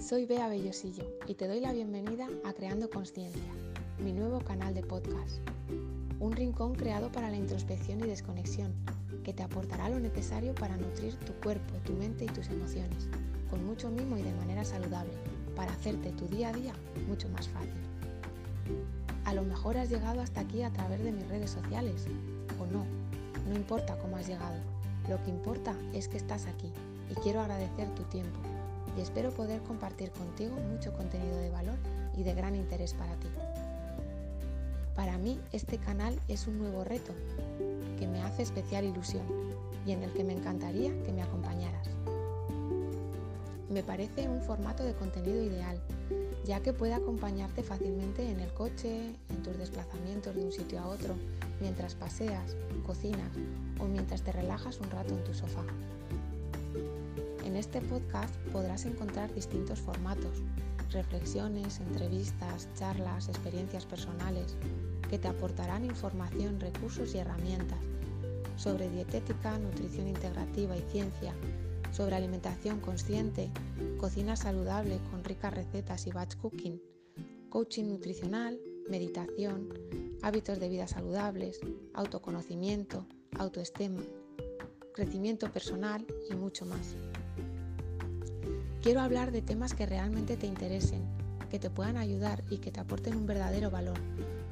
soy Bea Bellosillo y te doy la bienvenida a Creando Conciencia, mi nuevo canal de podcast. Un rincón creado para la introspección y desconexión, que te aportará lo necesario para nutrir tu cuerpo, tu mente y tus emociones, con mucho mimo y de manera saludable, para hacerte tu día a día mucho más fácil. A lo mejor has llegado hasta aquí a través de mis redes sociales, o no, no importa cómo has llegado, lo que importa es que estás aquí y quiero agradecer tu tiempo y espero poder compartir contigo mucho contenido de valor y de gran interés para ti. Para mí este canal es un nuevo reto que me hace especial ilusión y en el que me encantaría que me acompañaras. Me parece un formato de contenido ideal, ya que puede acompañarte fácilmente en el coche, en tus desplazamientos de un sitio a otro, mientras paseas, cocinas o mientras te relajas un rato en tu sofá. En este podcast podrás encontrar distintos formatos, reflexiones, entrevistas, charlas, experiencias personales, que te aportarán información, recursos y herramientas sobre dietética, nutrición integrativa y ciencia, sobre alimentación consciente, cocina saludable con ricas recetas y batch cooking, coaching nutricional, meditación, hábitos de vida saludables, autoconocimiento, autoestima, crecimiento personal y mucho más. Quiero hablar de temas que realmente te interesen, que te puedan ayudar y que te aporten un verdadero valor,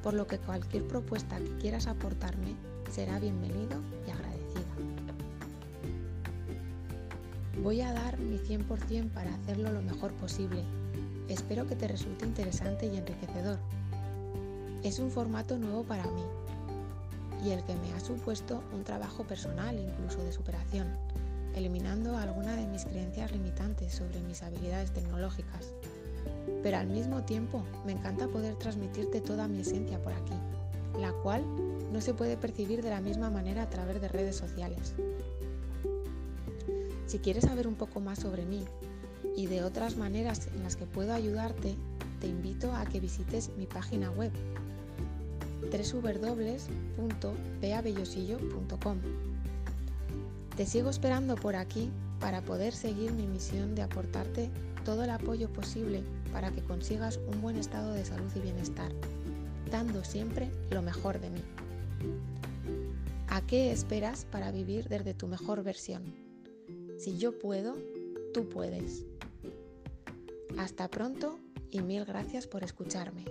por lo que cualquier propuesta que quieras aportarme será bienvenido y agradecida. Voy a dar mi 100% para hacerlo lo mejor posible. Espero que te resulte interesante y enriquecedor. Es un formato nuevo para mí y el que me ha supuesto un trabajo personal incluso de superación eliminando alguna de mis creencias limitantes sobre mis habilidades tecnológicas. Pero al mismo tiempo me encanta poder transmitirte toda mi esencia por aquí, la cual no se puede percibir de la misma manera a través de redes sociales. Si quieres saber un poco más sobre mí y de otras maneras en las que puedo ayudarte, te invito a que visites mi página web www.beabellosillo.com te sigo esperando por aquí para poder seguir mi misión de aportarte todo el apoyo posible para que consigas un buen estado de salud y bienestar, dando siempre lo mejor de mí. ¿A qué esperas para vivir desde tu mejor versión? Si yo puedo, tú puedes. Hasta pronto y mil gracias por escucharme.